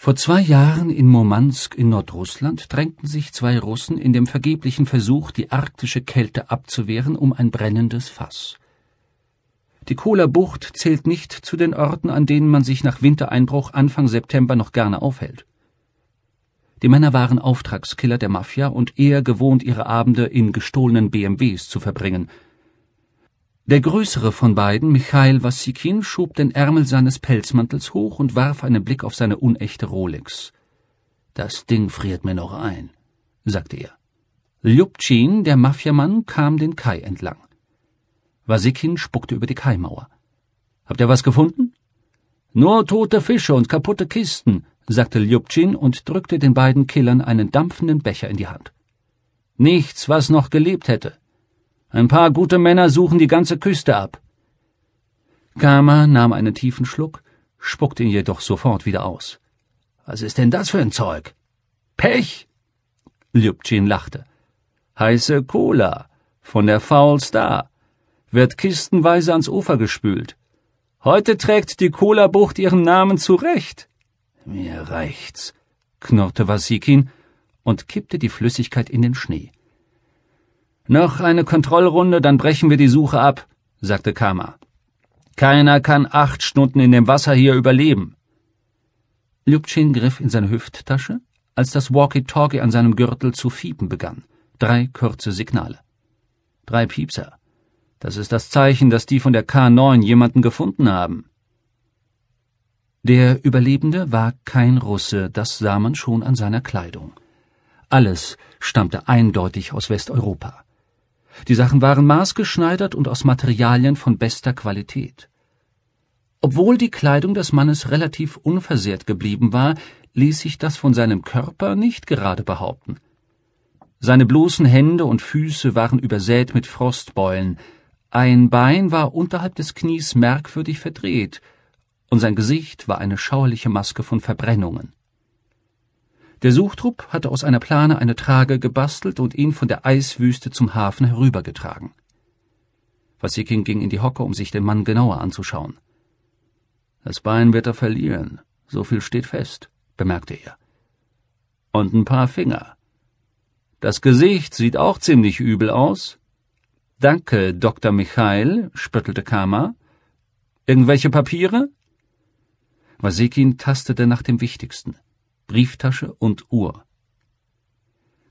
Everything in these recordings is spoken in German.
Vor zwei Jahren in Murmansk in Nordrussland drängten sich zwei Russen in dem vergeblichen Versuch, die arktische Kälte abzuwehren, um ein brennendes Fass. Die Kola-Bucht zählt nicht zu den Orten, an denen man sich nach Wintereinbruch Anfang September noch gerne aufhält. Die Männer waren Auftragskiller der Mafia und eher gewohnt, ihre Abende in gestohlenen BMWs zu verbringen – der größere von beiden, Michail Wassikin, schob den Ärmel seines Pelzmantels hoch und warf einen Blick auf seine unechte Rolex. Das Ding friert mir noch ein, sagte er. Ljubchin, der Mafiamann, kam den Kai entlang. Wasikin spuckte über die Kaimauer. Habt ihr was gefunden? Nur tote Fische und kaputte Kisten, sagte Ljubchin und drückte den beiden Killern einen dampfenden Becher in die Hand. Nichts, was noch gelebt hätte. Ein paar gute Männer suchen die ganze Küste ab. Kama nahm einen tiefen Schluck, spuckte ihn jedoch sofort wieder aus. Was ist denn das für ein Zeug? Pech! Ljubchin lachte. Heiße Cola von der Foul Star wird kistenweise ans Ufer gespült. Heute trägt die Cola-Bucht ihren Namen zurecht. Mir reicht's, knurrte Wasikin und kippte die Flüssigkeit in den Schnee. Noch eine Kontrollrunde, dann brechen wir die Suche ab, sagte Kama. Keiner kann acht Stunden in dem Wasser hier überleben. Ljubchin griff in seine Hüfttasche, als das Walkie-Talkie an seinem Gürtel zu fiepen begann. Drei kurze Signale. Drei Piepser. Das ist das Zeichen, dass die von der K9 jemanden gefunden haben. Der Überlebende war kein Russe, das sah man schon an seiner Kleidung. Alles stammte eindeutig aus Westeuropa. Die Sachen waren maßgeschneidert und aus Materialien von bester Qualität. Obwohl die Kleidung des Mannes relativ unversehrt geblieben war, ließ sich das von seinem Körper nicht gerade behaupten. Seine bloßen Hände und Füße waren übersät mit Frostbeulen, ein Bein war unterhalb des Knies merkwürdig verdreht, und sein Gesicht war eine schauerliche Maske von Verbrennungen. Der Suchtrupp hatte aus einer Plane eine Trage gebastelt und ihn von der Eiswüste zum Hafen herübergetragen. Wasikin ging in die Hocke, um sich den Mann genauer anzuschauen. Das Bein wird er verlieren, so viel steht fest, bemerkte er. Und ein paar Finger. Das Gesicht sieht auch ziemlich übel aus. Danke, Dr. Michael, spöttelte Kama. Irgendwelche Papiere? Wasikin tastete nach dem Wichtigsten. Brieftasche und Uhr.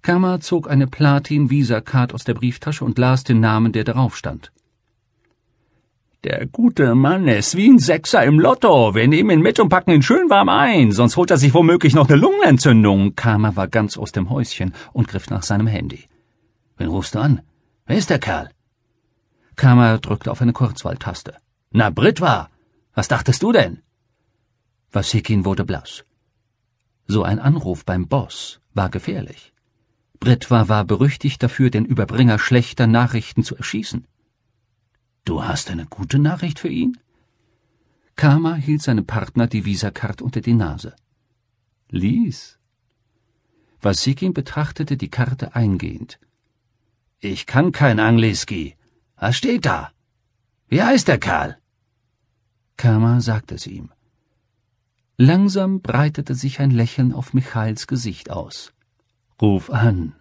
Kama zog eine Platin-Visa-Card aus der Brieftasche und las den Namen, der darauf stand. Der gute Mann ist wie ein Sechser im Lotto. Wir nehmen ihn mit und packen ihn schön warm ein, sonst holt er sich womöglich noch eine Lungenentzündung. Kama war ganz aus dem Häuschen und griff nach seinem Handy. Wen rufst du an? Wer ist der Kerl? Kama drückte auf eine Kurzwahltaste. Na, Britwa, was dachtest du denn? Wasikin wurde blass. So ein Anruf beim Boss war gefährlich. Britwa war berüchtigt dafür, den Überbringer schlechter Nachrichten zu erschießen. Du hast eine gute Nachricht für ihn? Kama hielt seinem Partner die Visakarte unter die Nase. Lies. Wasikin betrachtete die Karte eingehend. Ich kann kein Angliski. Was steht da? Wie heißt der Kerl? Kama sagte es ihm. Langsam breitete sich ein Lächeln auf Michaels Gesicht aus. Ruf an,